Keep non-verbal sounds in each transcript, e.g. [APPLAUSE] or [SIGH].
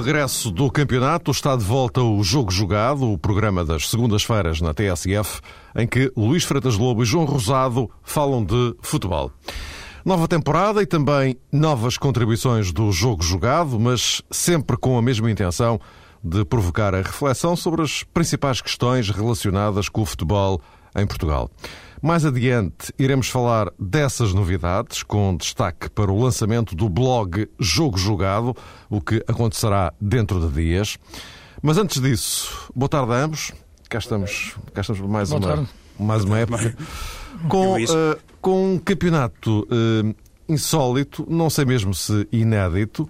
regresso do campeonato, está de volta o Jogo Jogado, o programa das segundas-feiras na TSF, em que Luís Freitas Lobo e João Rosado falam de futebol. Nova temporada e também novas contribuições do Jogo Jogado, mas sempre com a mesma intenção de provocar a reflexão sobre as principais questões relacionadas com o futebol em Portugal. Mais adiante iremos falar dessas novidades, com destaque para o lançamento do blog Jogo Jogado, o que acontecerá dentro de dias. Mas antes disso, boa tarde a ambos. Cá estamos, cá estamos mais, Boa uma, tarde. mais uma época. [LAUGHS] Com, eh, com um campeonato eh, insólito, não sei mesmo se inédito,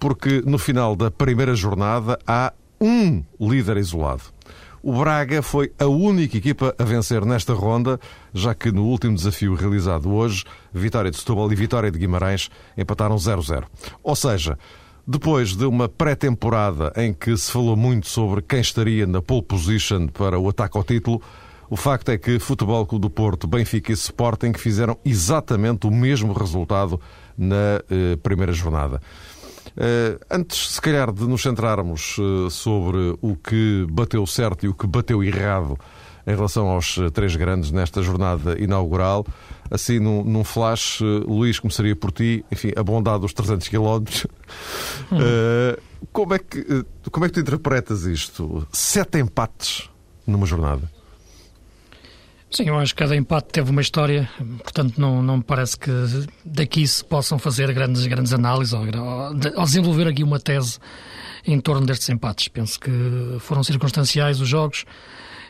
porque no final da primeira jornada há um líder isolado. O Braga foi a única equipa a vencer nesta ronda, já que no último desafio realizado hoje, Vitória de Setúbal e Vitória de Guimarães empataram 0-0. Ou seja, depois de uma pré-temporada em que se falou muito sobre quem estaria na pole position para o ataque ao título, o facto é que Futebol Clube do Porto, Benfica e Sporting fizeram exatamente o mesmo resultado na eh, primeira jornada. Eh, antes, se calhar, de nos centrarmos eh, sobre o que bateu certo e o que bateu errado em relação aos eh, três grandes nesta jornada inaugural, assim, num, num flash, Luís, começaria por ti, enfim, a bondade dos 300 quilómetros. Eh, como, é que, como é que tu interpretas isto? Sete empates numa jornada. Sim, eu acho que cada empate teve uma história, portanto não, não me parece que daqui se possam fazer grandes, grandes análises ou, ou desenvolver aqui uma tese em torno destes empates. Penso que foram circunstanciais os jogos.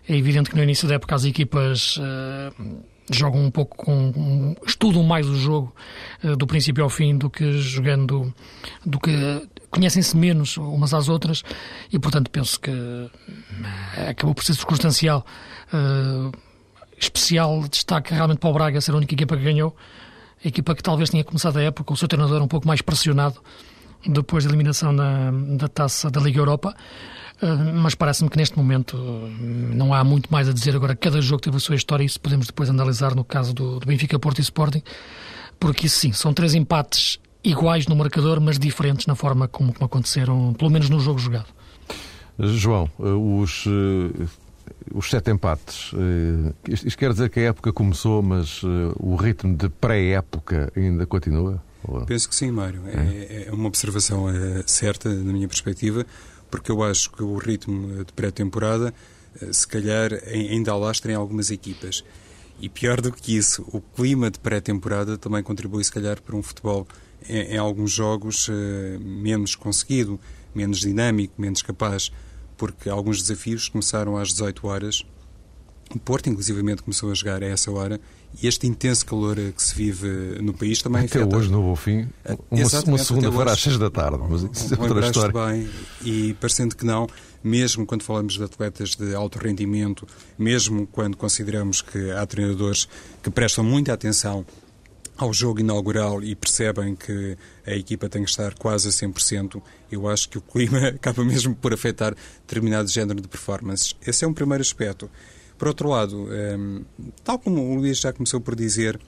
É evidente que no início da época as equipas eh, jogam um pouco com. estudam mais o jogo eh, do princípio ao fim do que jogando. do que conhecem-se menos umas às outras e, portanto, penso que eh, acabou por ser circunstancial. Especial destaque realmente para o Braga ser a única equipa que ganhou. A equipa que talvez tinha começado a época o seu treinador um pouco mais pressionado depois da eliminação na, da taça da Liga Europa. Uh, mas parece-me que neste momento uh, não há muito mais a dizer. Agora, cada jogo teve a sua história e isso podemos depois analisar no caso do, do Benfica, Porto e Sporting, porque isso sim, são três empates iguais no marcador, mas diferentes na forma como, como aconteceram, pelo menos no jogo jogado. João, eh, os, eh, os sete empates, eh, isto, quer dizer que a época começou, mas eh, o ritmo de pré-época ainda continua? Penso que sim, Mário. É, é uma observação eh, certa, na minha perspectiva, porque eu acho que o ritmo de pré-temporada, se calhar, ai- ainda alastra em algumas equipas. E pior do que isso, o clima de pré-temporada também contribui, se calhar, para um futebol em, em alguns jogos menos conseguido, menos dinâmico, menos capaz, porque alguns desafios começaram às 18 horas. O Porto, inclusivamente, começou a jogar a essa hora e este intenso calor que se vive no país também Até afeta... hoje, no bom fim, Eh, uma, uma segunda-feira às seis da tarde, mas isso é outra Lembraste história. bem, e parecendo que não, mesmo quando falamos de atletas de alto rendimento, mesmo quando consideramos que há treinadores que prestam muita atenção ao jogo inaugural e percebem que a equipa tem que estar quase a 100%, eu acho que o clima [LAUGHS] acaba mesmo por afetar determinado género de performances. Esse é um primeiro aspecto. Por outro lado, hum, tal como o Luís já começou por dizer,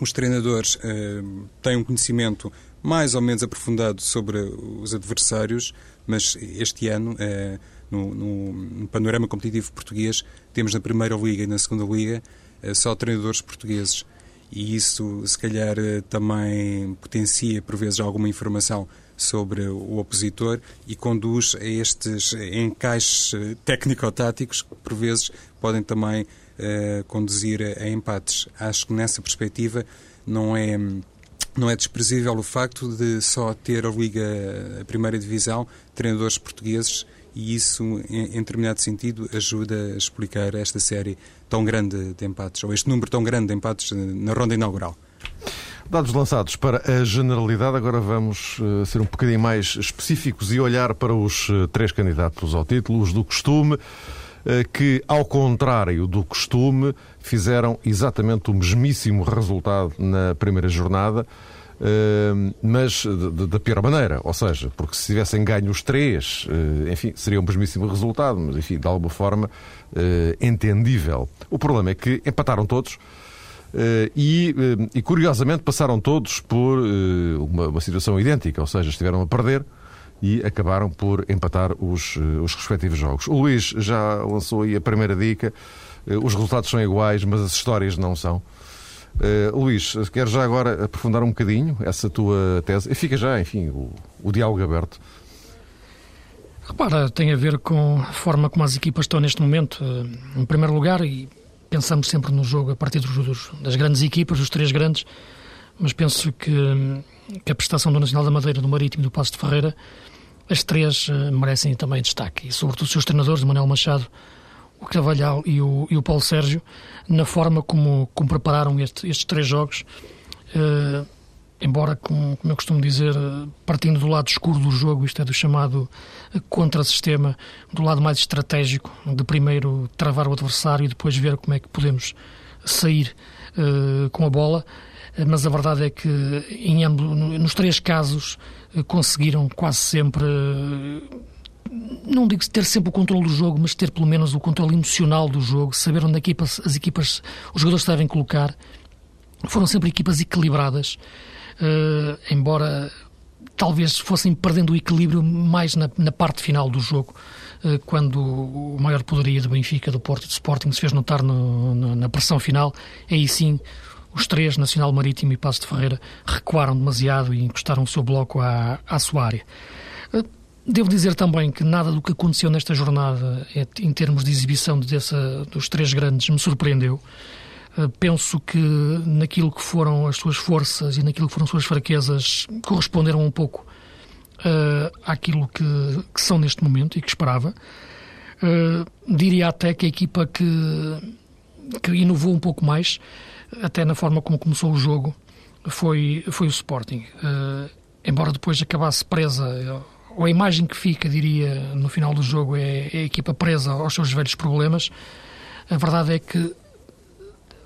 os treinadores hum, têm um conhecimento mais ou menos aprofundado sobre os adversários, mas este ano, eh, no, no- no panorama competitivo português, temos na Primeira Liga e na Segunda Liga eh, só treinadores portugueses. E isso, se calhar, eh, também potencia, por vezes, alguma informação sobre o opositor e conduz a estes encaixes eh, técnico-táticos que, por vezes, podem também eh, conduzir a, a empates. Acho que, nessa perspectiva, não é não é desprezível o facto de só ter a Liga, a Primeira Divisão, treinadores portugueses e isso, em, em determinado sentido, ajuda a explicar esta série tão grande de empates, ou este número tão grande de empates eh, na ronda inaugural. Dados lançados para a generalidade, agora vamos eh, ser um bocadinho mais específicos e olhar para os eh, três candidatos ao título, os do costume, eh, que, ao contrário do costume, fizeram exatamente o mesmíssimo resultado na primeira jornada, mas da pior maneira. Ou seja, porque se tivessem ganho os três, eh, enfim, seria o mesmíssimo resultado, mas, enfim, de alguma forma eh, entendível. O problema é que empataram todos. Eh, e, e, curiosamente passaram todos por uma, uma situação idêntica, ou seja, estiveram a perder e acabaram por empatar os, os respectivos jogos. O Luís já lançou aí a primeira dica. Os resultados são iguais, mas as histórias não são. Uh, Luís, queres já agora aprofundar um bocadinho essa tua tese? E fica já, enfim, o, o diálogo aberto. Repara, tem a ver com a forma como as equipas estão neste momento. Em primeiro lugar, e pensamos sempre no jogo a partir dos, das grandes equipas, dos três grandes, mas penso que, que, a prestação do Nacional da Madeira, do Marítimo e do Passo de Ferreira, as três merecem também destaque. E sobretudo os seus treinadores, Manuel Machado, o Carvalhal e o, e o Paulo Sérgio, na forma como, como prepararam este, estes três jogos. Uh, embora, como, como eu costumo dizer, partindo do lado escuro do jogo, isto é do chamado contra-sistema, do lado mais estratégico, de primeiro travar o adversário e depois ver como é que podemos sair uh, com a bola. Mas a verdade é que em ambos, nos três casos conseguiram quase sempre. Não digo ter sempre o controle do jogo, mas ter pelo menos o controle emocional do jogo, saber onde equipa, as equipas, os jogadores se devem colocar. Foram sempre equipas equilibradas, uh, embora talvez fossem perdendo o equilíbrio mais na, na parte final do jogo, uh, quando o maior poderia do Benfica, do Porto e do Sporting se fez notar no, no, na pressão final. Aí sim, os três, Nacional Marítimo e Passo de Ferreira, recuaram demasiado e encostaram o seu bloco à, à sua área. Uh, Devo dizer também que nada do que aconteceu nesta jornada, em termos de exibição dessa, dos três grandes, me surpreendeu. Eh, penso que naquilo que foram as suas forças e naquilo que foram as suas fraquezas corresponderam um pouco uh, àquilo que, que, são neste momento e que esperava. Uh, diria até que a equipa que, que inovou um pouco mais, até na forma como começou o jogo, foi, foi o Sporting. Uh, embora depois acabasse presa, ou a imagem que fica, diria, no final do jogo é, é a equipa presa aos seus velhos problemas, a verdade é que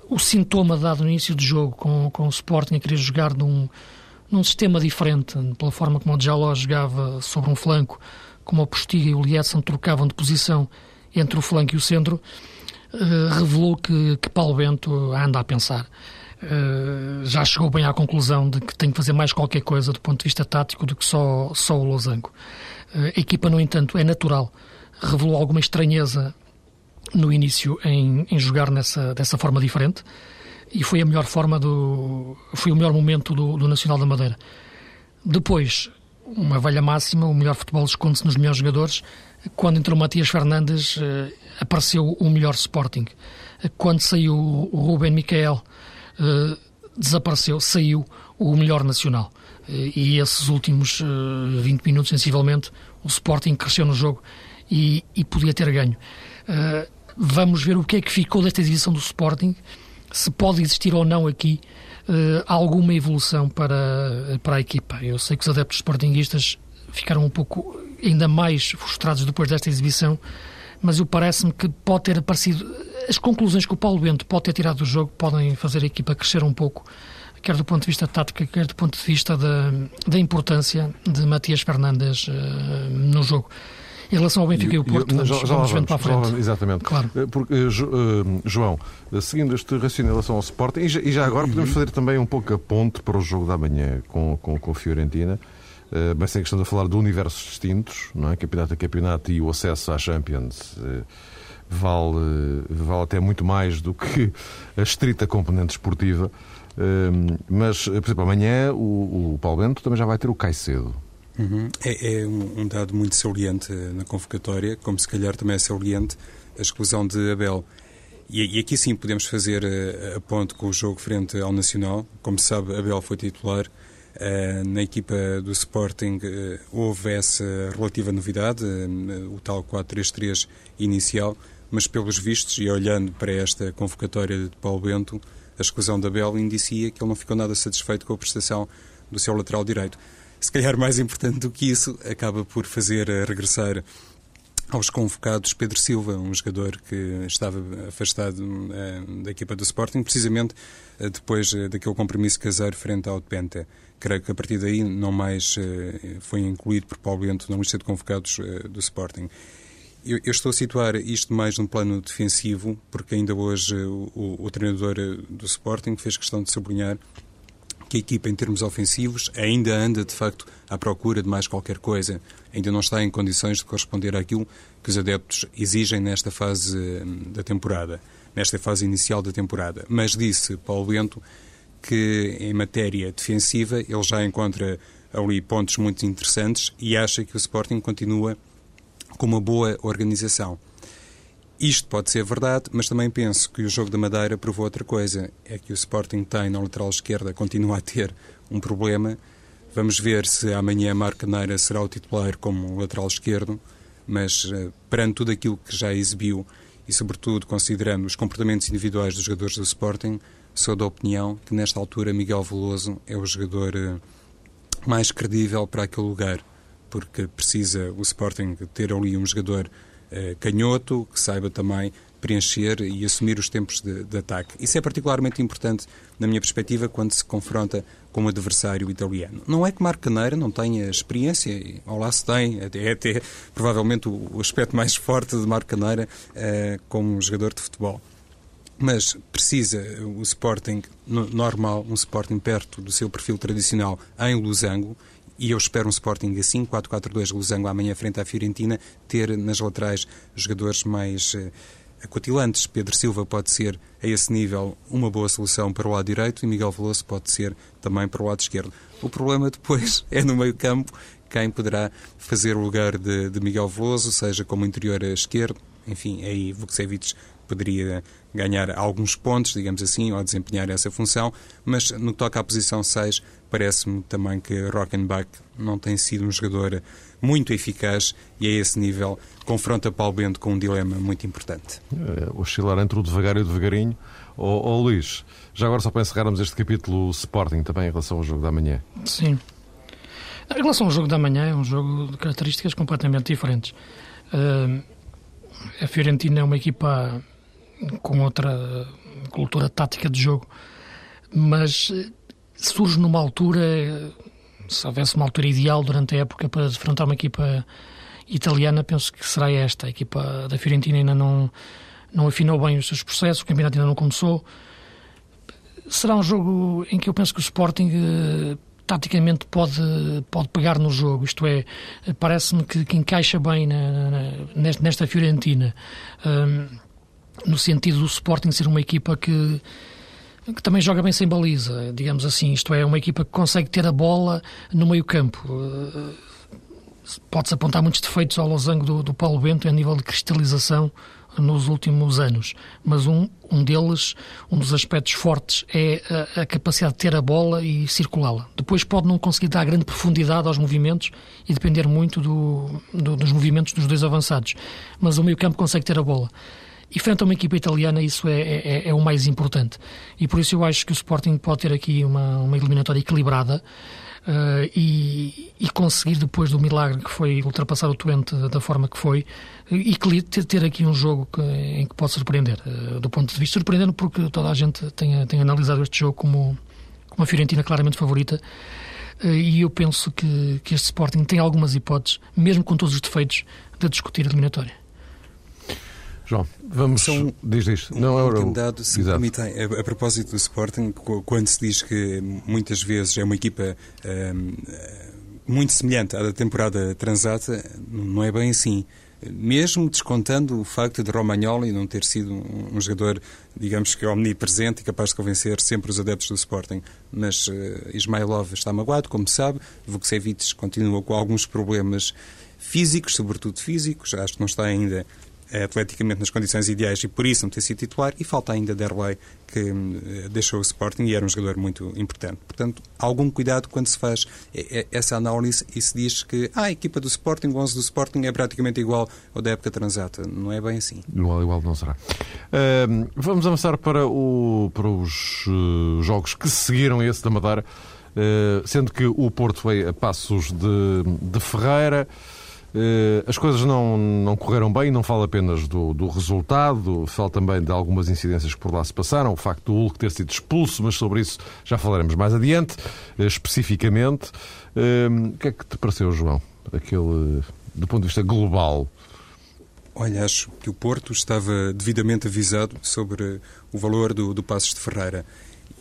o sintoma dado no início do jogo com, com o Sporting a querer jogar num, num sistema diferente, pela forma como o Jaló jogava sobre um flanco, como o Postiga e o Lietzen trocavam de posição entre o flanco e o centro, uh, revelou que, que Paulo Bento anda a pensar. Uh, já chegou bem à conclusão de que tem que fazer mais qualquer coisa do ponto de vista tático do que só, só o losango. Uh, a equipa, no entanto, é natural. Revelou alguma estranheza no início em, em jogar nessa, dessa forma diferente e foi a melhor forma do foi o melhor momento do, do Nacional da Madeira. Depois, uma velha máxima, o melhor futebol esconde-se nos melhores jogadores. Quando entrou Matias Fernandes, eh, apareceu o melhor Sporting. Quando saiu o Ruben Micael, eh, desapareceu, saiu o melhor Nacional. Eh, e esses últimos 20 minutos, sensivelmente, o Sporting cresceu no jogo e, e podia ter ganho. Vamos ver o que é que ficou desta exibição do Sporting, se pode existir ou não aqui alguma evolução para, para a equipa. Eu sei que os adeptos sportinguistas ficaram um pouco ainda mais frustrados depois desta exibição, mas eu parece-me que pode ter aparecido. As conclusões que o Paulo Bento pode ter tirado do jogo podem fazer a equipa crescer um pouco, quer do ponto de vista tático, quer do ponto de vista da, da importância de Matias Fernandes uh, no jogo. Em relação ao Benfica e, e o Porto, vamos, já, já vamos, vamos para a frente. Vamos, exatamente. Claro. Eh, porque, uh, João, seguindo este raciocínio em relação ao Sporting, e já, e já agora podemos uhum. fazer também um pouco a ponte para o jogo da manhã com, com, com a Fiorentina. Bem sei que estamos a falar de universos distintos, não é? Campeonato a campeonato e o acesso à Champions uh, vale, uh, vale até muito mais do que a estrita componente esportiva. Uh, mas, por exemplo, amanhã o, o Paulo Bento também já vai ter o Caicedo. Uhum. É, é um, dado muito saliente na convocatória, como se calhar também é saliente a exclusão de Abel. E, aqui sim podemos fazer eh, a ponte com o jogo frente ao Nacional. Como se sabe, Abel foi titular. Uh, na equipa do Sporting uh, houve essa relativa novidade, uh, o tal 4-3-3 inicial, mas pelos vistos, e olhando para esta convocatória de Paulo Bento, a exclusão de Abel indicia que ele não ficou nada satisfeito com a prestação do seu lateral direito se calhar mais importante do que isso, acaba por fazer regressar aos convocados Pedro Silva, um jogador que estava afastado da equipa do Sporting, precisamente depois daquele compromisso caseiro frente ao Penta. Creio que a partir daí não mais foi incluído por Paulo Bento na lista de convocados do Sporting. Eu, eu, estou a situar isto mais num plano defensivo, porque ainda hoje o, o, o treinador do Sporting fez questão de sublinhar que a equipa, em termos ofensivos, ainda anda, de facto, à procura de mais qualquer coisa. Ainda não está em condições de corresponder àquilo que os adeptos exigem nesta fase da temporada, nesta fase inicial da temporada. Mas disse Paulo Bento que, em matéria defensiva, ele já encontra ali pontos muito interessantes e acha que o Sporting continua com uma boa organização. Isto pode ser verdade, mas também penso que o jogo da Madeira provou outra coisa. É que o Sporting tem na lateral esquerda, continua a ter um problema. Vamos ver se amanhã Marca Neira será o titular como lateral esquerdo, mas uh, perante tudo aquilo que já exibiu e, sobretudo, considerando os comportamentos individuais dos jogadores do Sporting, sou da opinião que, nesta altura, Miguel Veloso é o jogador uh, mais credível para aquele lugar, porque precisa o Sporting ter ali um jogador eh, canhoto, que saiba também preencher e assumir os tempos de, de, ataque. Isso é particularmente importante, na minha perspectiva, quando se confronta com um adversário italiano. Não é que Marco Caneira não tenha experiência, ou lá se tem, é até provavelmente o, o aspecto mais forte de Marco Caneira eh, como jogador de futebol. Mas precisa o Sporting normal, um Sporting perto do seu perfil tradicional em Losango, e eu espero um Sporting assim, 4-4-2 Losango amanhã frente à Fiorentina, ter nas laterais jogadores mais uh, acutilantes. Pedro Silva pode ser, a esse nível, uma boa solução para o lado direito e Miguel Veloso pode ser também para o lado esquerdo. O problema depois [LAUGHS] é no meio campo quem poderá fazer o lugar de, de Miguel Veloso, seja como interior esquerdo, enfim, aí Vukcevic poderia ganhar alguns pontos, digamos assim, ou desempenhar essa função, mas no que toca à posição 6, parece-me também que Rockenbach não tem sido um jogador muito eficaz e a esse nível confronta Paulo Bento com um dilema muito importante. É, oscilar entre o devagar e o devagarinho. Ó oh, oh, Luís, já agora só para encerrarmos este capítulo Sporting também em relação ao jogo da manhã. Sim. Em relação ao jogo da manhã, é um jogo de características completamente diferentes. Uh, a Fiorentina é uma equipa com outra cultura tática de jogo, mas eh, surge numa altura, se houvesse uma altura ideal durante a época para defrontar uma equipa italiana, penso que será esta. A equipa da Fiorentina ainda não, não afinou bem os seus processos, o campeonato ainda não começou. Será um jogo em que eu penso que o Sporting eh, taticamente pode, pode pegar no jogo, isto é, parece-me que, que, encaixa bem na, na, nesta Fiorentina. Um, no sentido do Sporting ser uma equipa que, que também joga bem sem baliza, digamos assim. Isto é, uma equipa que consegue ter a bola no meio campo. Eh, pode-se apontar muitos defeitos ao losango do, do Paulo Bento a nível de cristalização nos últimos anos, mas um, um deles, um dos aspectos fortes é a, a capacidade de ter a bola e circulá-la. Depois pode não conseguir dar grande profundidade aos movimentos e depender muito do, do, dos movimentos dos dois avançados, mas o meio campo consegue ter a bola. E frente a uma equipa italiana, isso é, é, é, o mais importante. E por isso eu acho que o Sporting pode ter aqui uma, uma eliminatória equilibrada. Uh, e, e, conseguir depois do milagre que foi ultrapassar o Twente da, forma que foi e ter, ter aqui um jogo que, em que pode surpreender uh, do ponto de vista surpreendendo porque toda a gente tem, tem analisado este jogo como, como a Fiorentina claramente favorita uh, e eu penso que, que este Sporting tem algumas hipóteses mesmo com todos os defeitos de discutir a eliminatória João, vamos. São, diz isto. Não é um dado, se Exato. permitem, a, a, propósito do Sporting, quando se diz que muitas vezes é uma equipa um, muito semelhante à da temporada transata, não é bem assim. Mesmo descontando o facto de Romagnoli não ter sido um, um jogador, digamos que omnipresente e capaz de convencer sempre os adeptos do Sporting. Mas uh, Ismailov está magoado, como sabe. Vukcevic continua com alguns problemas físicos, sobretudo físicos. Acho que não está ainda atleticamente nas condições ideais e por isso não ter sido titular, e falta ainda Derlei, que hum, deixou o Sporting e era um jogador muito importante. Portanto, algum cuidado quando se faz essa análise e se diz que ah, a equipa do Sporting, o 11 do Sporting é praticamente igual ao da época transata. Não é bem assim. Igual, igual não será. Uh, vamos avançar para, o, para os uh, jogos que seguiram esse da Madeira, uh, sendo que o Porto foi a passos de, de Ferreira. Eh, as coisas não, não correram bem, não falo apenas do, do resultado, falo também de algumas incidências que por lá se passaram, o facto do Hulk ter sido expulso, mas sobre isso já falaremos mais adiante, eh, especificamente. Eh, o que é que te pareceu, João, aquele, do ponto de vista global? Olha, acho que o Porto estava devidamente avisado sobre o valor do, do Passos de Ferreira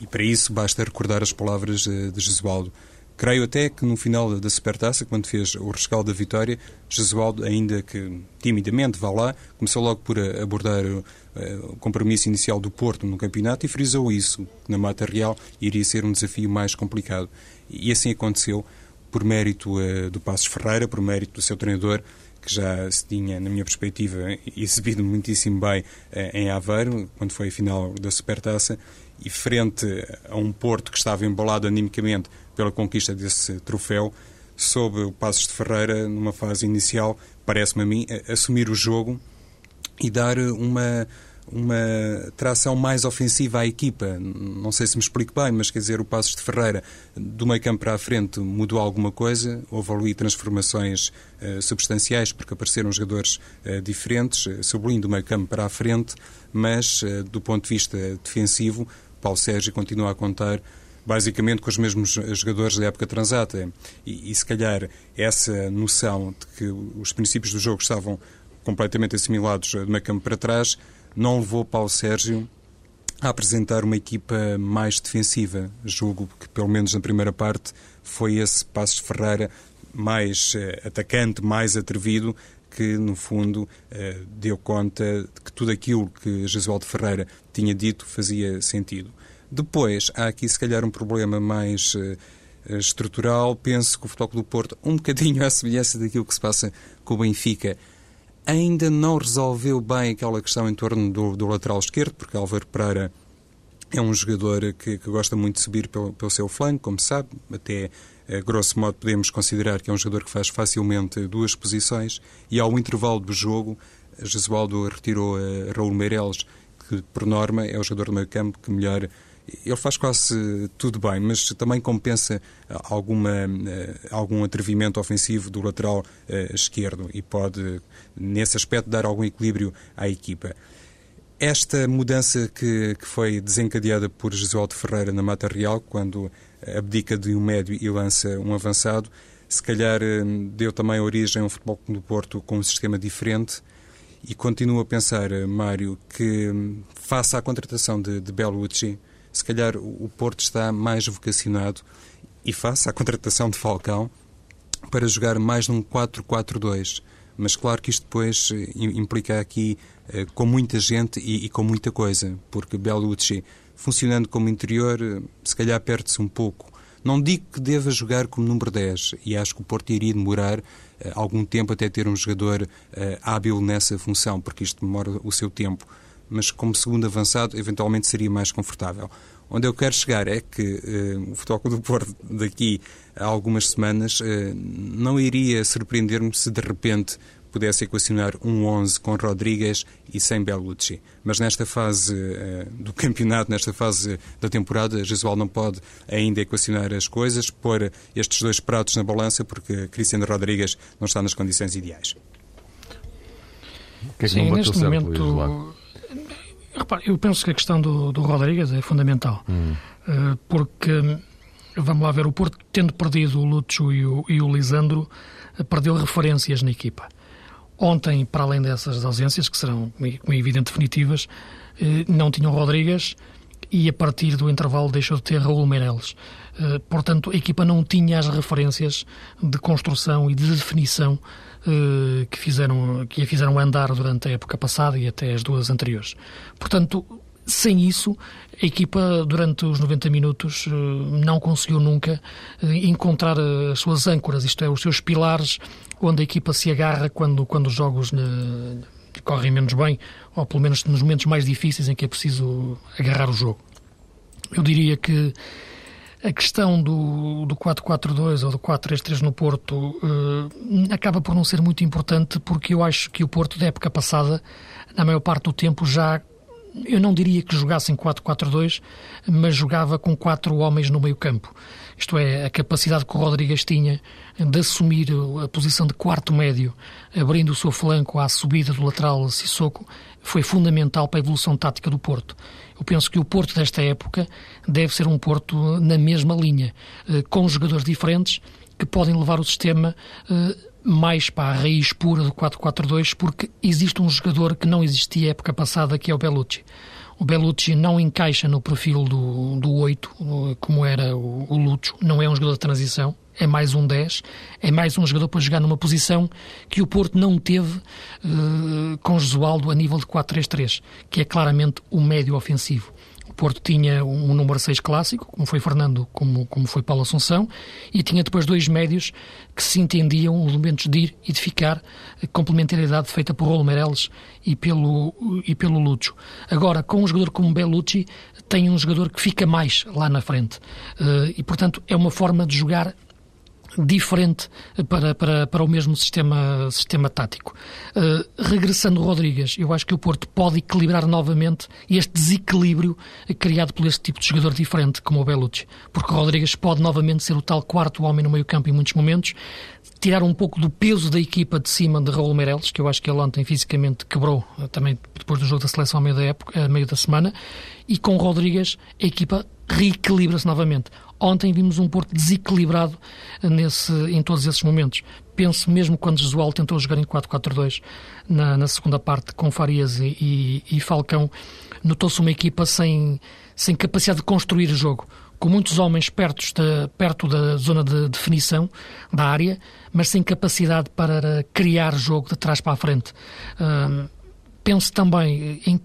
E para isso basta recordar as palavras de, de Jesualdo. Creio até que no final da Supertaça, quando fez o rescaldo da vitória, Jesualdo, ainda que timidamente vá lá, começou logo por abordar uh, o compromisso inicial do Porto no campeonato e frisou isso, que na Mata Real iria ser um desafio mais complicado. E assim aconteceu, por mérito uh, do Passos Ferreira, por mérito do seu treinador, que já se tinha, na minha perspectiva, [LAUGHS] exibido muitíssimo bem uh, em Aveiro, quando foi a final da Supertaça, e frente a um Porto que estava embalado animicamente pela conquista desse troféu, sob o Passos de Ferreira, numa fase inicial, parece-me a mim, assumir o jogo e dar uma, uma tração mais ofensiva à equipa. Não sei se me explico bem, mas quer dizer, o Passos de Ferreira, do meio campo para a frente, mudou alguma coisa, houve ali transformações uh, substanciais, porque apareceram jogadores uh, diferentes, uh, sublinho do meio campo para a frente, mas uh, do ponto de vista defensivo, Paulo Sérgio continua a contar basicamente com os mesmos jogadores da época transata. E, e, se calhar essa noção de que os princípios do jogo estavam completamente assimilados de meio campo para trás não levou Paulo Sérgio a apresentar uma equipa mais defensiva. Julgo que, pelo menos na primeira parte, foi esse Passos Ferreira mais uh, atacante, mais atrevido, que, no fundo, deu conta de tudo aquilo que Jesualdo Ferreira tinha dito fazia sentido. Depois, há aqui se calhar um problema mais uh, estrutural. Penso que o Futebol do Porto, um bocadinho [LAUGHS] à semelhança daquilo que se passa com o Benfica, ainda não resolveu bem aquela questão em torno do, do lateral esquerdo, porque Álvaro Pereira é um jogador que, que gosta muito de subir pelo, pelo seu flanco, como sabe, até a grosso modo podemos considerar que é um jogador que faz facilmente duas posições e ao intervalo do jogo Jesualdo retirou a Raul Meireles, que por norma é o jogador do meio campo que melhor ele faz quase tudo bem, mas também compensa alguma, eh, algum atrevimento ofensivo do lateral uh, esquerdo e pode, nesse aspecto, dar algum equilíbrio à equipa. Esta mudança que, que foi desencadeada por Jesualdo Ferreira na Mata Real, quando abdica de um médio e lança um avançado, se calhar eh, deu também origem a um futebol do Porto com um sistema diferente e continuo a pensar, Mário, que hum, face à contratação de, de Bellucci, se calhar o Porto está mais vocacionado e face à contratação de Falcão para jogar mais num 4-4-2. Mas claro que isto depois eh, implica aqui eh, com muita gente e, e com muita coisa, porque Bellucci, funcionando como interior, eh, se calhar perde-se um pouco. Não digo que deva jogar como número 10, e acho que o Porto iria demorar algum tempo até ter um jogador hábil nessa função, porque isto demora o seu tempo mas como segundo avançado, eventualmente seria mais confortável. Onde eu quero chegar é que uh, o Futebol do Porto, daqui a algumas semanas, uh, não iria surpreender-me se de repente pudesse equacionar um 11 com Rodrigues e sem Bellucci. Mas nesta fase uh, do [LAUGHS] campeonato, nesta fase da temporada, Jesual não pode ainda equacionar as coisas, pôr estes dois pratos na balança, porque Cristiano Rodrigues não está nas condições ideais. Que é que Sim, neste momento Repare, eu penso que a questão do, do Rodrigues é fundamental, hum. uh, porque, vamos lá ver, o Porto, tendo perdido o Lúcio e o, e o Lisandro, uh, perdeu referências na equipa. Ontem, para além dessas ausências, que serão, como é evidente, definitivas, uh, não tinham Rodrigues e a partir do intervalo deixou de ter Raul Meireles. Portanto, a equipa não tinha as referências de construção e de definição eh, que, fizeram, que a fizeram andar durante a época passada e até as duas anteriores. Portanto, sem isso, a equipa, durante os 90 minutos, eh, não conseguiu nunca eh, encontrar as suas âncoras, isto é, os seus pilares, onde a equipa se agarra quando, quando os jogos correm menos bem, ou pelo menos nos momentos mais difíceis em que é preciso agarrar o jogo. Eu diria que a questão do, do 4-4-2 ou do 4-3-3 no Porto acaba por não ser muito importante porque eu acho que o Porto da época passada, na maior parte do tempo, já eu não diria que jogasse em 4-4-2, mas jogava com quatro homens no meio campo. Isto é, a capacidade que o Rodrigues tinha de assumir a posição de quarto médio, abrindo o seu flanco à subida do lateral Sissoko, foi fundamental para a evolução tática do Porto. Eu penso que o Porto desta época deve ser um Porto na mesma linha, eh, com jogadores diferentes que podem levar o sistema eh, mais para a raiz pura do 4-4-2, porque existe um jogador que não existia época passada, que é o Bellucci. O Bellucci não encaixa no perfil do, do 8, como era o, o não é um jogador de transição, é mais um 10, é mais um jogador para jogar numa posição que o Porto não teve uh, com Josualdo a nível de 4-3-3, que é claramente o médio ofensivo. Porto tinha um, número 6 clássico, como foi Fernando, como, como foi Paulo Assunção, e tinha depois dois médios que se entendiam momentos de ir e de ficar, complementaridade feita por Rolo Meirelles e pelo, e pelo Lúcio. Agora, com um jogador como Bellucci, tem um jogador que fica mais lá na frente. Uh, e, portanto, é uma forma de jogar diferente para, para, para o mesmo sistema, sistema tático. Uh, regressando Rodrigues, eu acho que o Porto pode equilibrar novamente este desequilíbrio criado por este tipo de jogador diferente, como o Bellucci, porque Rodrigues pode novamente ser o tal quarto homem no meio campo em muitos momentos, tirar um pouco do peso da equipa de cima de Raul Meireles, que eu acho que ele ontem fisicamente quebrou, eh, também depois do jogo da seleção ao meio da, época, meio da semana, e com Rodrigues a equipa reequilibra-se novamente. Ontem vimos um Porto desequilibrado nesse, em todos esses momentos. Penso mesmo quando Jesual tentou jogar em 4-4-2 na, na, segunda parte com Farias e, e, e Falcão, notou-se uma equipa sem, sem capacidade de construir jogo, com muitos homens perto da, perto da zona de definição da área, mas sem capacidade para criar jogo de trás para a frente. Um, penso também em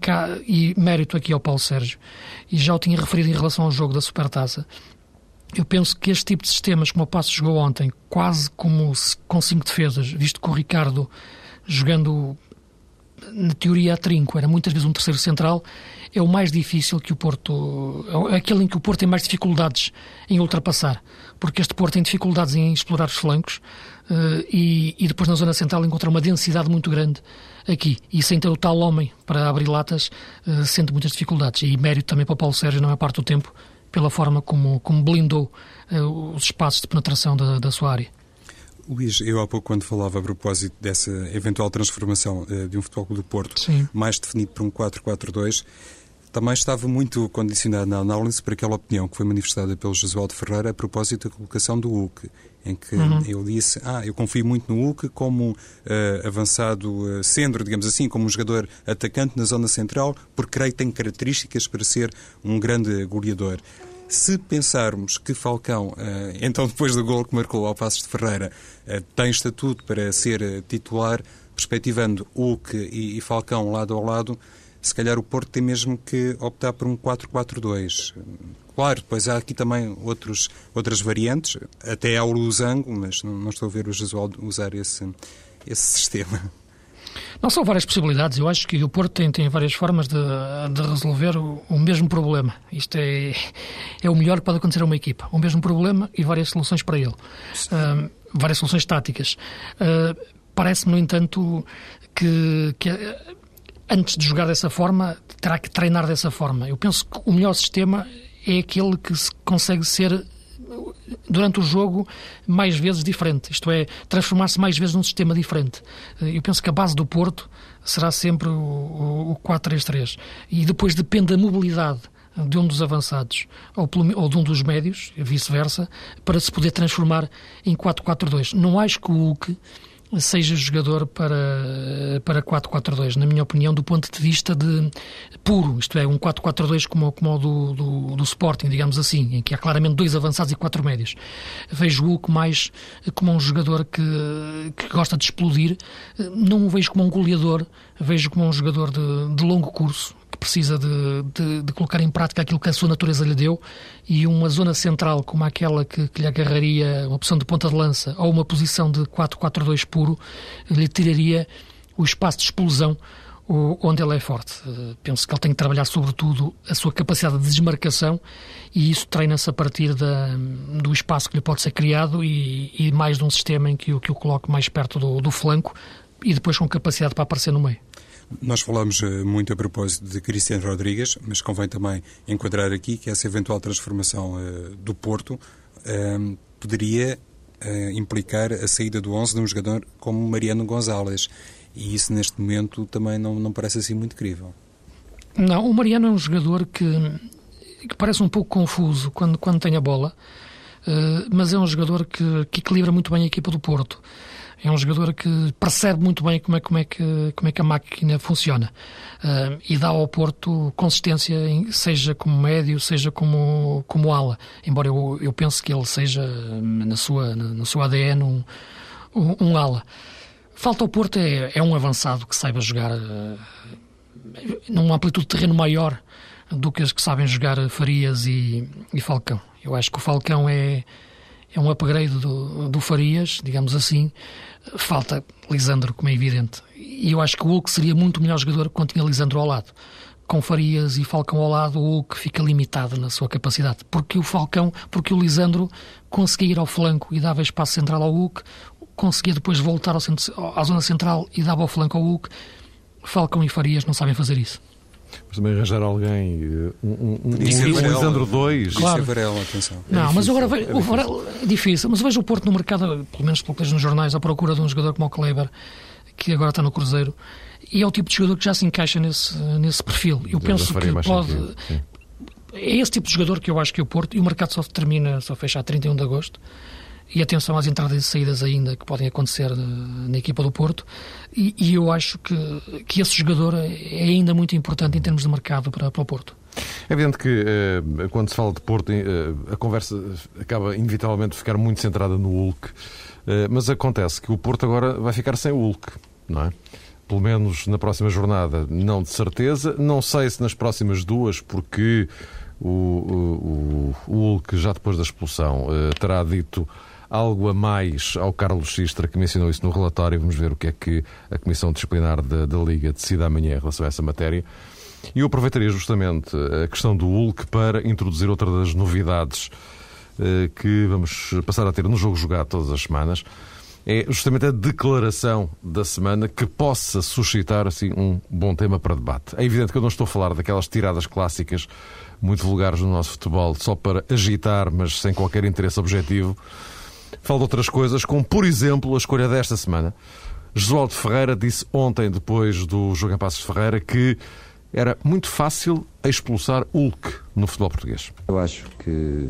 e mérito aqui ao Paulo Sérgio, e já o tinha referido em relação ao jogo da Supertaça, eu penso que este tipo de sistemas, como o Passo jogou ontem, quase como com cinco defesas, visto que o Ricardo jogando na teoria a trinco, era muitas vezes um terceiro central, é o mais difícil que o Porto, é aquele em que o Porto tem mais dificuldades em ultrapassar, porque este Porto tem dificuldades em explorar os flancos uh, e, e, depois na zona central encontra uma densidade muito grande aqui, e sem ter o tal homem para abrir latas, uh, sente muitas dificuldades, e mérito também para o Paulo Sérgio, não é parte do tempo, pela forma como, como blindou uh, os espaços de penetração da, da sua área. Luís, eu há pouco, quando falava a propósito dessa eventual transformação uh, de um Futebol do Porto Sim. mais definido por um 4-4-2, também estava muito condicionado na análise por aquela opinião que foi manifestada pelo Josualdo Ferreira a propósito da colocação do Hulk, em que uhum. eu disse, ah, eu confio muito no Hulk como uh, avançado uh, centro, digamos assim, como um jogador atacante na zona central, porque creio que tem características para ser um grande goleador. Se pensarmos que Falcão, eh, [LAUGHS] então depois do gol que marcou ao Passos de Ferreira, tem estatuto para ser titular, perspectivando Hulk e Falcão lado ao lado, se calhar o Porto tem mesmo que optar por um 4-4-2. Claro, depois há aqui também outros, outras variantes, até há o Lusango, mas não, não estou a ver o Jesual usar esse, esse sistema. Não são várias possibilidades. Eu acho que o Porto tem, tem várias formas de, de resolver o, o, mesmo problema. Isto é, é o melhor que pode acontecer a uma equipa. O mesmo problema e várias soluções para ele. Uh, várias soluções táticas. Uh, Parece-me, no entanto, que, que antes de jogar dessa forma, terá que treinar dessa forma. Eu penso que o melhor sistema é aquele que consegue ser durante o jogo mais vezes diferente, isto é, transformar-se mais vezes num sistema diferente. Eu penso que a base do Porto será sempre o, o 4-3-3 e depois depende da mobilidade de um dos avançados ou, ou de um dos médios, vice-versa, para se poder transformar em 4-4-2. Não acho que o Hulk seja jogador para, para 4-4-2, na minha opinião, do ponto de vista de puro, isto é, um 4-4-2 como, como o do, do, do, Sporting, digamos assim, em que há claramente dois avançados e quatro médios. Vejo o Hulk mais como um jogador que, que gosta de explodir, não o vejo como um goleador, vejo como um jogador de, de longo curso, que precisa de, de, de, colocar em prática aquilo que a sua natureza lhe deu e uma zona central como aquela que, que lhe agarraria uma opção de ponta de lança ou uma posição de 4-4-2 puro lhe tiraria o espaço de explosão onde ele é forte. Eh, penso que ele tem que trabalhar sobretudo a sua capacidade de desmarcação e isso treina-se a partir da, do espaço que lhe pode ser criado e, e mais de um sistema em que, que o coloque mais perto do, do flanco e depois com capacidade para aparecer no meio. Nós falamos eh, muito a propósito de Cristiano Rodrigues, mas convém também enquadrar aqui que essa eventual transformação eh, do Porto eh, poderia implicar a saída do 11 de um jogador como Mariano Gonzalez. E isso, neste momento, também não, não parece assim muito crível. Não, o Mariano é um jogador que, que parece um pouco confuso quando, quando tem a bola. mas é um jogador que, que equilibra muito bem a equipa do Porto. É um jogador que percebe muito bem como é, como é, que, como é que a máquina funciona uh, e dá ao Porto consistência, seja como médio, seja como, como ala. Embora eu, eu pense que ele seja, na sua, no seu ADN, um, um, um ala. Falta ao Porto é, é um avançado que saiba jogar uh, numa amplitude de terreno maior do que as que sabem jogar Farias e, e Falcão. Eu acho que o Falcão é, é um upgrade do, do Farias, digamos assim. Falta Lisandro, como é evidente. E eu acho que o Hulk seria muito melhor jogador quando tinha Lisandro ao lado. Com Farias e Falcão ao lado, o Hulk fica limitado na sua capacidade. Porque o Falcão, porque o Lisandro conseguia ir ao flanco e dava espaço central ao Hulk, conseguia depois voltar centro, à zona central e dava ao flanco ao Hulk. Falcão e Farias não sabem fazer isso. Mas também arranjar alguém, eh, um, um, um, um Lisandro 2. Claro. Varela, atenção. É não, mas agora é o Varela é difícil. Mas vejo o Porto no mercado, pelo menos pelo que vejo nos jornais, à procura de um jogador como o Kleber, que agora está no Cruzeiro. E é o tipo de jogador que já se encaixa nesse, nesse perfil. Eu penso que pode. É esse tipo de jogador que eu acho que é o Porto, e o mercado só termina, só fecha a 31 de agosto e atenção às entradas e saídas ainda que podem acontecer na, equipa do Porto. E, e, eu acho que, que esse jogador é ainda muito importante em termos de mercado para, para o Porto. É evidente que eh, quando se fala de Porto, eh, a conversa acaba inevitavelmente ficar muito centrada no Hulk, eh, mas acontece que o Porto agora vai ficar sem o Hulk, não é? Pelo menos na próxima jornada, não de certeza. Não sei se nas próximas duas, porque o, o, o Hulk, já depois da expulsão, terá dito algo a mais ao Carlos Sistra, que mencionou isso no relatório. Vamos ver o que é que a Comissão Disciplinar da, da Liga decide amanhã em relação a essa matéria. E eu aproveitaria justamente a questão do Hulk para introduzir outra das novidades eh, que vamos passar a ter no jogo jogado todas as semanas. É justamente a declaração da semana que possa suscitar assim um bom tema para debate. É evidente que eu não estou a falar daquelas tiradas clássicas muito vulgares no nosso futebol, só para agitar, mas sem qualquer interesse objetivo. Falo de outras coisas, como por exemplo a escolha desta semana. Josualdo Ferreira disse ontem, depois do jogo em Passos Ferreira, que era muito fácil expulsar Hulk no futebol português. Eu acho que,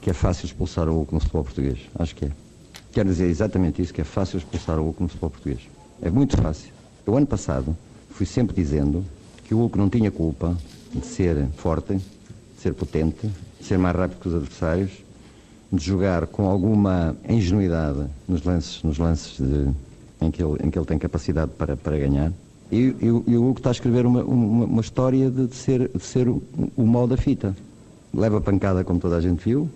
que é fácil expulsar o Hulk no futebol português. Acho que é. Quero dizer exatamente isso, que é fácil expulsar o Hulk no futebol português. É muito fácil. Eu, ano passado, fui sempre dizendo que o Hulk não tinha culpa de ser forte, de ser potente, de ser mais rápido que os adversários, de jogar com alguma ingenuidade nos lances, nos lances de, em, que ele, em que ele tem capacidade para, para ganhar. E, e, e o Hugo está a escrever uma, uma, uma história de, de, ser, de ser o, o mal da fita. Leva pancada, como toda a gente viu,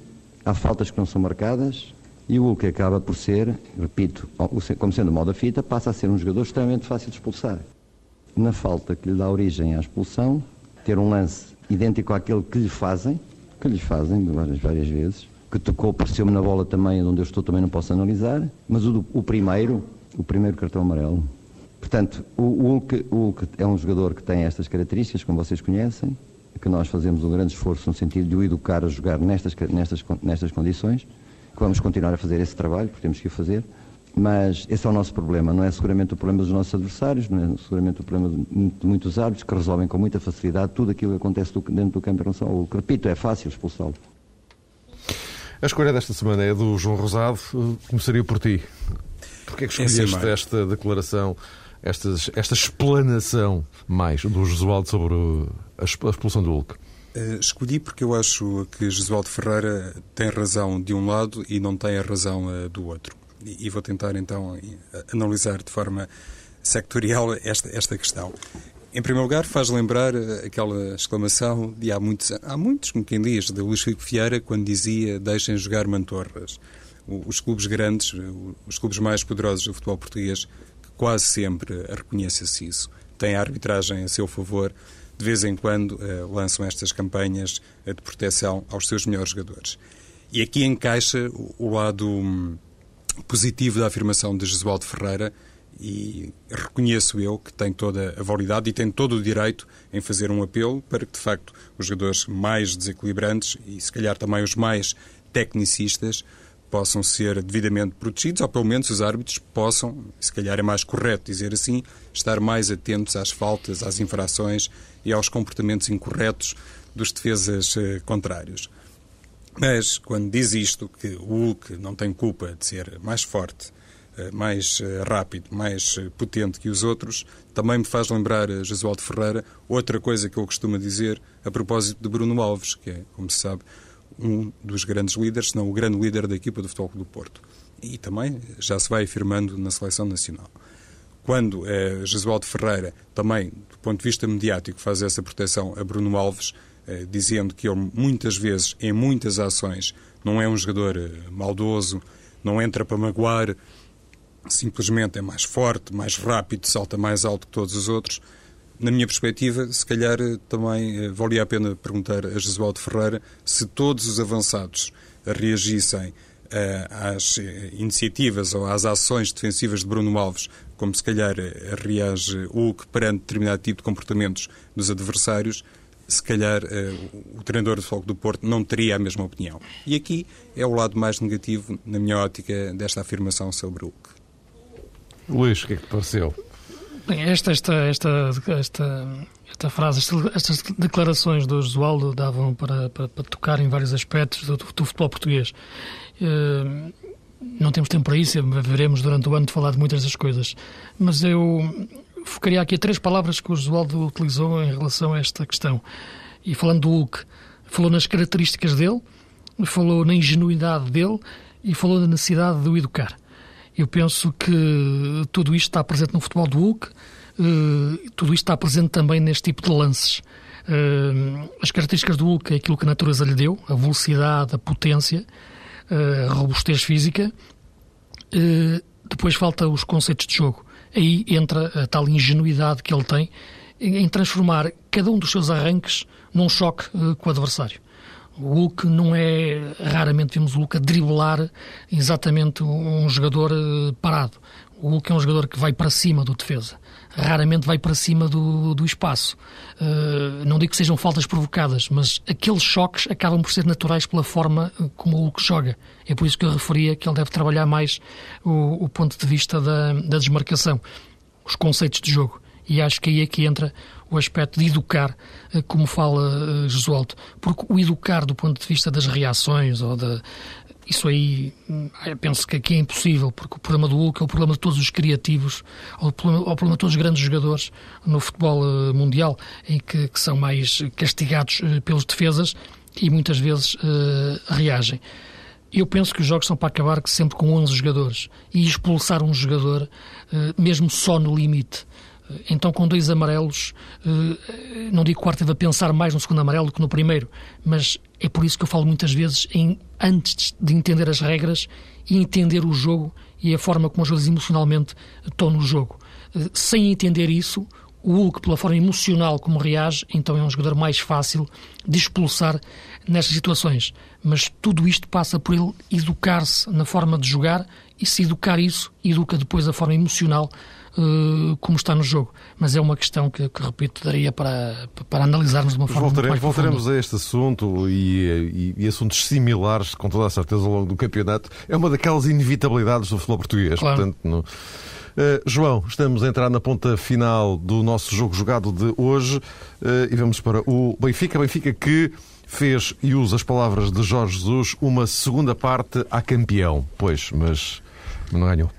há faltas que não são marcadas, e o Hulk acaba por ser, repito, como sendo mal da fita, passa a ser um jogador extremamente fácil de expulsar. Na falta que lhe dá origem à expulsão, ter um lance idêntico àquele que lhe fazem, que lhe fazem várias, várias vezes, que tocou, pareceu-me na bola também, onde eu estou também não posso analisar, mas o, o primeiro, o primeiro cartão amarelo. Portanto, o, Hulk, o Hulk é um jogador que tem estas características, como vocês conhecem, que nós fazemos um grande esforço no sentido de o educar a jogar nestas, nestas, nestas condições, que vamos continuar a fazer esse trabalho, porque temos que o fazer, mas esse é o nosso problema, não é seguramente o problema dos nossos adversários, não é seguramente o problema de muitos árbitros que resolvem com muita facilidade tudo aquilo que acontece dentro do campo em relação ao Hulk. Repito, é fácil expulsá-lo. A escolha desta semana é do João Rosado. Começaria por ti. Porquê é que escolheste é esta declaração, esta, esta explanação mais do Josualdo sobre a expulsão do Hulk? Uh, escolhi porque eu acho que Josualdo Ferreira tem razão de um lado e não tem a razão uh, do outro. E, e, vou tentar então analisar de forma sectorial esta, esta questão. Em primeiro lugar, faz lembrar eh, aquela exclamação de há muitos, há muitos, como quem diz, de Luís Filipe Vieira, quando dizia deixem jogar mantorras. Os clubes grandes, os clubes mais poderosos do futebol português, quase sempre reconhece-se isso. Tem a arbitragem a seu favor, de vez em quando uh, lançam estas campanhas de proteção aos seus melhores jogadores. E aqui encaixa o, lado um, positivo da afirmação de Jesualdo Ferreira, e reconheço eu que tem toda a validade e tem todo o direito em fazer um apelo para que, de facto, os jogadores mais desequilibrantes e, se calhar, também os mais tecnicistas possam ser devidamente protegidos, ou pelo menos os árbitros possam, se calhar é mais correto dizer assim, estar mais atentos às faltas, às infrações e aos comportamentos incorretos dos defesas eh, contrários. Mas, quando diz isto, que o Hulk não tem culpa de ser mais forte, mais eh, rápido, mais eh, potente que os outros, também me faz lembrar a Jesualdo Ferreira outra coisa que ele costuma dizer a propósito de Bruno Alves, que é, como se sabe, um dos grandes líderes, se não o grande líder da equipa do Futebol do Porto. E também já se vai afirmando na seleção nacional. Quando eh, Jesualdo Ferreira, também do ponto de vista mediático, faz essa proteção a Bruno Alves, eh, dizendo que ele muitas vezes, em muitas ações, não é um jogador eh, maldoso, não entra para magoar, simplesmente é mais forte, mais rápido, salta mais alto que todos os outros. Na minha perspectiva, se calhar eh, também eh, valia a pena perguntar a Jesualdo Ferreira se todos os avançados reagissem eh, às iniciativas ou às ações defensivas de Bruno Alves, como se calhar reage o que perante determinado tipo de comportamentos dos adversários, se calhar o treinador do Foco do Porto não teria a mesma opinião. E aqui é o lado mais negativo, na minha ótica, desta afirmação sobre o Hulk. Luís, o que é que te pareceu? Bem, esta, esta, esta, esta, esta frase, estas declarações do Josualdo davam para, para, para, tocar em vários aspectos do, do futebol português. Uh, não temos tempo para isso, veremos durante o ano de falar de muitas das coisas. Mas eu focaria aqui a três palavras que o Josualdo utilizou em relação a esta questão. E falando do Hulk, falou nas características dele, falou na ingenuidade dele e falou da necessidade de o educar. Eu penso que tudo isto está presente no futebol do Hulk, uh, tudo isto está presente também neste tipo de lances. Uh, as características do Hulk é aquilo que a natureza lhe deu, a velocidade, a potência, uh, a robustez física. depois falta os conceitos de jogo. Aí entra a tal ingenuidade que ele tem em transformar cada um dos seus arranques num choque com o adversário. O Hulk não é. Raramente vemos o Hulk a driblar exatamente um jogador eh, parado. O Hulk é um jogador que vai para cima do defesa. Raramente vai para cima do, do espaço. Uh, não digo que sejam faltas provocadas, mas aqueles choques acabam por ser naturais pela forma eh, como o Hulk joga. É por isso que eu referia que ele deve trabalhar mais o, o ponto de vista da, da desmarcação, os conceitos de jogo. E acho que aí é que entra o aspecto de educar, eh, como fala eh, Josualdo. Porque o educar do ponto de vista das reações ou da. Isso aí, hum, penso que aqui é impossível, porque o problema do Hulk é o problema de todos os criativos, ou o problema, ou o problema de todos os grandes jogadores no futebol eh, mundial, em que, que são mais castigados pelos defesas e muitas vezes uh, reagem. Eu penso que os jogos são para acabar sempre com 11 jogadores e expulsar um jogador, uh, mesmo só no limite, então, com dois amarelos, eh, não digo que o Quarto deve pensar mais no segundo amarelo do que no primeiro, mas é por isso que eu falo muitas vezes em, antes de entender as regras e entender o jogo e a forma como os jogadores emocionalmente estão no jogo. Eh, sem entender isso, o Hulk, pela forma emocional como reage, então é um jogador mais fácil de expulsar nestas situações. Mas tudo isto passa por ele educar-se na forma de jogar e se educar isso, educa depois a forma emocional uh, como está no jogo. Mas é uma questão que, que repito, daria para, para analisarmos de uma forma voltaremos, mais Voltaremos a este assunto e, e, e, assuntos similares, com toda a certeza, ao longo do campeonato. É uma daquelas inevitabilidades do futebol português. Claro. Portanto. Uh, João, estamos a entrar na ponta final do nosso jogo jogado de hoje uh, e vamos para o Benfica. Benfica que fez, e usa as palavras de Jorge Jesus, uma segunda parte a campeão. Pois, mas não ganhou.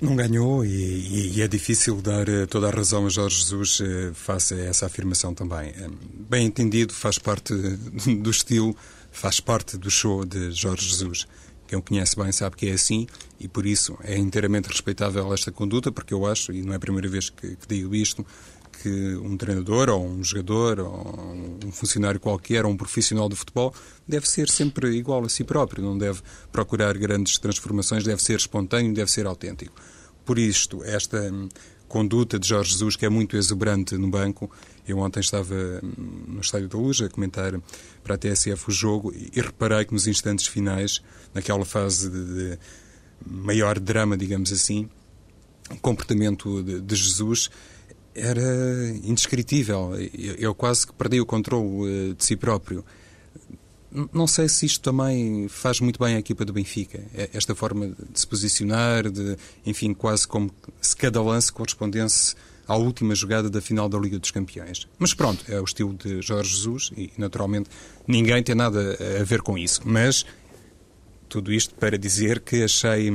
Não ganhou e, e, é difícil dar eh, toda a razão a Jorge Jesus eh, face a essa afirmação também. Eh, bem entendido, faz parte do estilo, faz parte do show de Jorge Jesus. Quem o conhece bem sabe que é assim e por isso é inteiramente respeitável esta conduta, porque eu acho, e não é a primeira vez que, que digo isto, que um treinador ou um jogador ou um funcionário qualquer ou um profissional de futebol deve ser sempre igual a si próprio, não deve procurar grandes transformações, deve ser espontâneo, deve ser autêntico. Por isto, esta hum, conduta de Jorge Jesus, que é muito exuberante no banco, eu ontem estava hum, no Estádio da Luz a comentar para a TSF o jogo e reparei que nos instantes finais, naquela fase de, maior drama, digamos assim, o comportamento de Jesus era indescritível. Eu quase que perdi o controle eh, de si próprio. Não sei se isto também faz muito bem à equipa do Benfica. É, esta forma de se posicionar, de, enfim, quase como se cada lance correspondesse à última jogada da final da Liga dos Campeões. Mas pronto, é o estilo de Jorge Jesus e, naturalmente, ninguém tem nada a ver com isso. Mas tudo isto para dizer que achei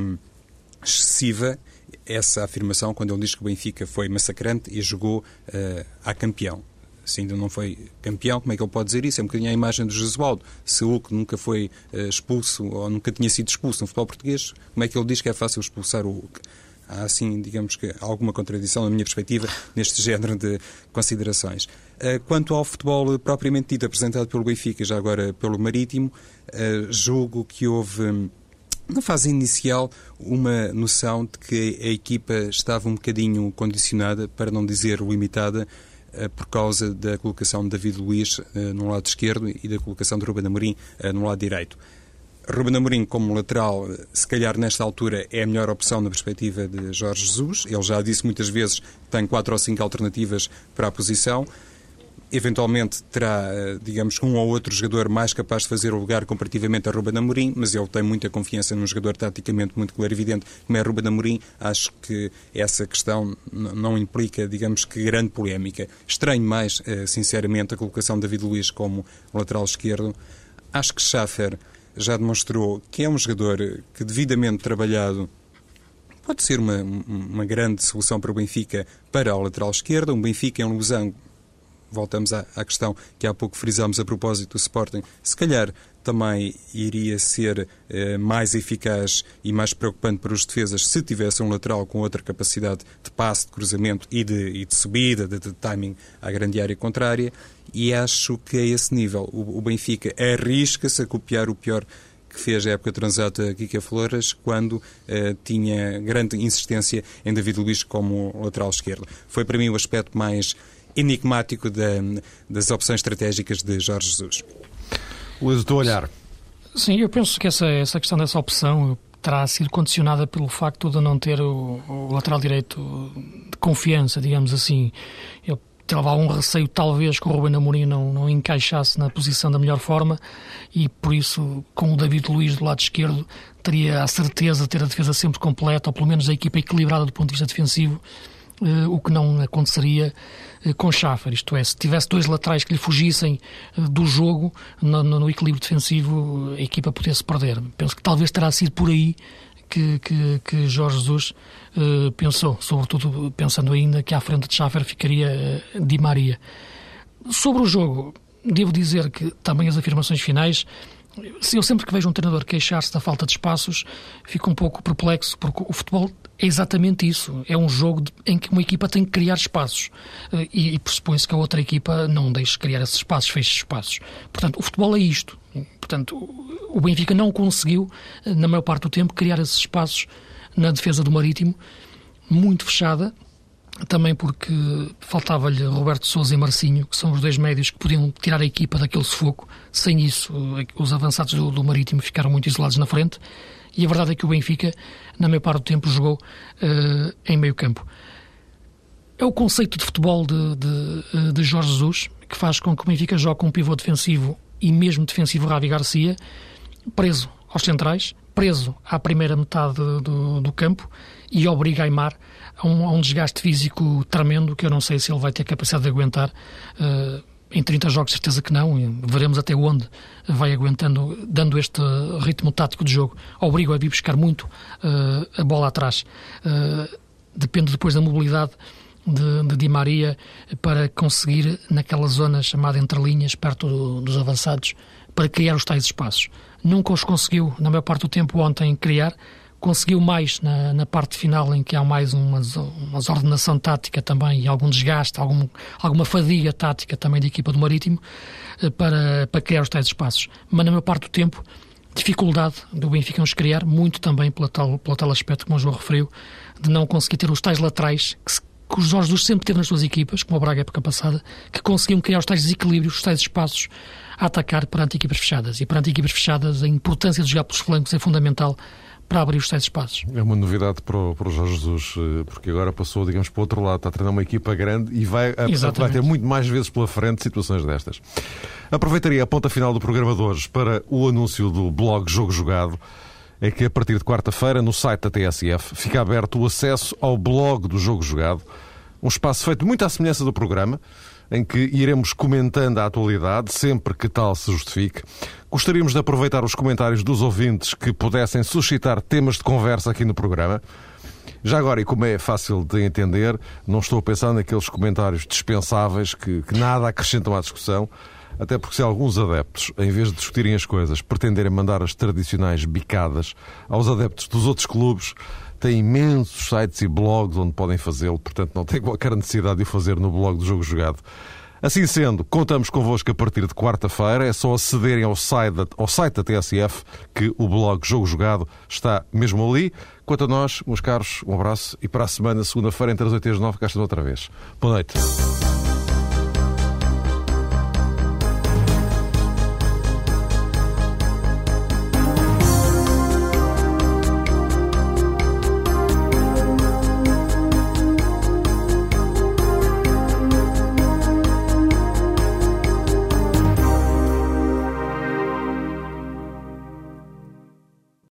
excessiva essa afirmação quando ele diz que o Benfica foi massacrante e jogou uh, a campeão. Se ainda não foi campeão, como é que ele pode dizer isso? É um bocadinho a imagem do Jesualdo. Se o Hulk nunca foi uh, expulso ou nunca tinha sido expulso no futebol português, como é que ele diz que é fácil expulsar o Hulk? Há, assim, digamos que alguma contradição, na minha perspectiva, [LAUGHS] neste género de considerações. Uh, quanto ao futebol propriamente dito, apresentado pelo Benfica, já agora pelo Marítimo, julgo que houve na fase inicial, uma noção de que a equipa estava um bocadinho condicionada, para não dizer limitada, eh, por causa da colocação de David Luiz eh, no lado esquerdo e da colocação de Ruben Amorim eh, no lado direito. Ruben Amorim, como lateral, se calhar nesta altura é a melhor opção na perspectiva de Jorge Jesus. Ele já disse muitas vezes que tem quatro ou cinco alternativas para a posição. Eventualmente terá, eh, digamos, um ou outro jogador mais capaz de fazer o lugar comparativamente a Ruben Amorim, mas ele tem muita confiança num jogador taticamente muito claro e evidente como é Ruben Amorim. Acho que essa questão não implica, digamos, que grande polémica. Estranho mais, eh, sinceramente, a colocação de David Luiz como lateral esquerdo. Acho que Schaffer já demonstrou que é um jogador que, devidamente trabalhado, pode ser uma, uma grande solução para o Benfica para o lateral esquerdo. Um Benfica em Losango voltamos à, à, questão que há pouco frisámos a propósito do Sporting, se calhar também iria ser eh, mais eficaz e mais preocupante para os defesas se tivesse um lateral com outra capacidade de passe, de cruzamento e de, e de subida, de, de, timing à grande área contrária. E acho que a esse nível o, o Benfica arrisca-se a copiar o pior que fez a época transata Kika Flores quando eh, tinha grande insistência em David Luiz como lateral esquerdo. Foi para mim o aspecto mais enigmático das opções estratégicas de Jorge Jesus. Luís, do olhar. Sim, eu penso que essa, essa questão dessa opção terá sido condicionada pelo facto de não ter o, o lateral direito de confiança, digamos assim. Ele teve algum receio, talvez, que o Ruben Amorim não, não encaixasse na posição da melhor forma e, por isso, com o David Luiz do lado esquerdo, teria a certeza de ter a defesa sempre completa, ou pelo menos a equipa equilibrada do ponto de vista defensivo, o que não aconteceria eh, com Schaffer, isto é, se tivesse dois laterais que lhe fugissem eh, do jogo, no, no equilíbrio defensivo, a equipa pudesse perder. Penso que talvez terá sido por aí que, que, que Jorge Jesus uh, pensou, sobretudo pensando ainda que à frente de Schaffer ficaria uh, Di Maria. Sobre o jogo, devo dizer que também as afirmações finais eu sempre que vejo um treinador queixar-se da falta de espaços, fico um pouco perplexo, porque o futebol é exatamente isso. É um jogo em que uma equipa tem que criar espaços. Eh, e, e pressupõe-se que a outra equipa não deixe criar esses espaços, feche espaços. Portanto, o futebol é isto. Portanto, o Benfica não conseguiu, eh, na maior parte do tempo, criar esses espaços na defesa do Marítimo, muito fechada, também porque faltava-lhe Roberto Souza e Marcinho, que são os dois médios que podiam tirar a equipa daquele sufoco. Sem isso, os avançados do, do Marítimo ficaram muito isolados na frente. E a verdade é que o Benfica, na maior parte do tempo, jogou uh, em meio campo. É o conceito de futebol de, de, eh, de, Jorge Jesus que faz com que o Benfica jogue com um pivô defensivo e mesmo defensivo Ravi Garcia, preso aos centrais, preso à primeira metade do, do campo e obriga Aymar a um, a um, desgaste físico tremendo que eu não sei se ele vai ter capacidade de aguentar. Uh, em 30 jogos, certeza que não, e veremos até onde vai aguentando, dando este ritmo tático de jogo. Obriga a vir buscar muito uh, a bola atrás. Uh, depende depois da mobilidade de, de Di Maria para conseguir, naquela zona chamada entre linhas, perto do, dos avançados, para criar os tais espaços. Nunca os conseguiu, na maior parte do tempo, ontem, criar conseguiu mais na, na, parte final, em que há mais uma, uma ordenação tática também e algum desgaste, algum, alguma fadiga tática também da equipa do Marítimo eh, para, para criar os tais espaços. Mas na maior parte do tempo, dificuldade do Benfica nos criar, muito também pelo tal, pelo tal aspecto, como o João referiu, de não conseguir ter os tais laterais que, que os Jorge sempre teve nas suas equipas, como a Braga época passada, que conseguiam criar os tais desequilíbrios, os tais espaços a atacar perante equipas fechadas. E perante equipas fechadas, a importância de jogar pelos flancos é fundamental para abrir os tais espaços. É uma novidade para o, para o Jorge Jesus, eh, porque agora passou, digamos, para o outro lado, está a treinar uma equipa grande e vai, vai ter muito mais vezes pela frente situações destas. Aproveitaria a ponta final do programa de hoje para o anúncio do blog Jogo Jogado. É que a partir de quarta-feira, no site da TSF, fica aberto o acesso ao blog do Jogo Jogado Um espaço feito muito à semelhança do programa, em que iremos comentando a atualidade, sempre que tal se justifique. Gostaríamos de aproveitar os comentários dos ouvintes que pudessem suscitar temas de conversa aqui no programa. Já agora, e como é fácil de entender, não estou a pensar naqueles comentários dispensáveis que, que nada acrescentam à discussão, até porque se alguns adeptos, em vez de discutirem as coisas, pretenderem mandar as tradicionais bicadas aos adeptos dos outros clubes, têm imensos sites e blogs onde podem fazê-lo, portanto não tem qualquer necessidade de o fazer no blog do Jogo Jogado. Assim sendo, contamos convosco a partir de quarta-feira. É só acederem ao site, ao site da TSF que o blog Jogo Jogado está mesmo ali. Quanto a nós, meus caros, um abraço e para a semana, segunda-feira, entre as 8 e as 9, cá estamos outra vez. Boa noite.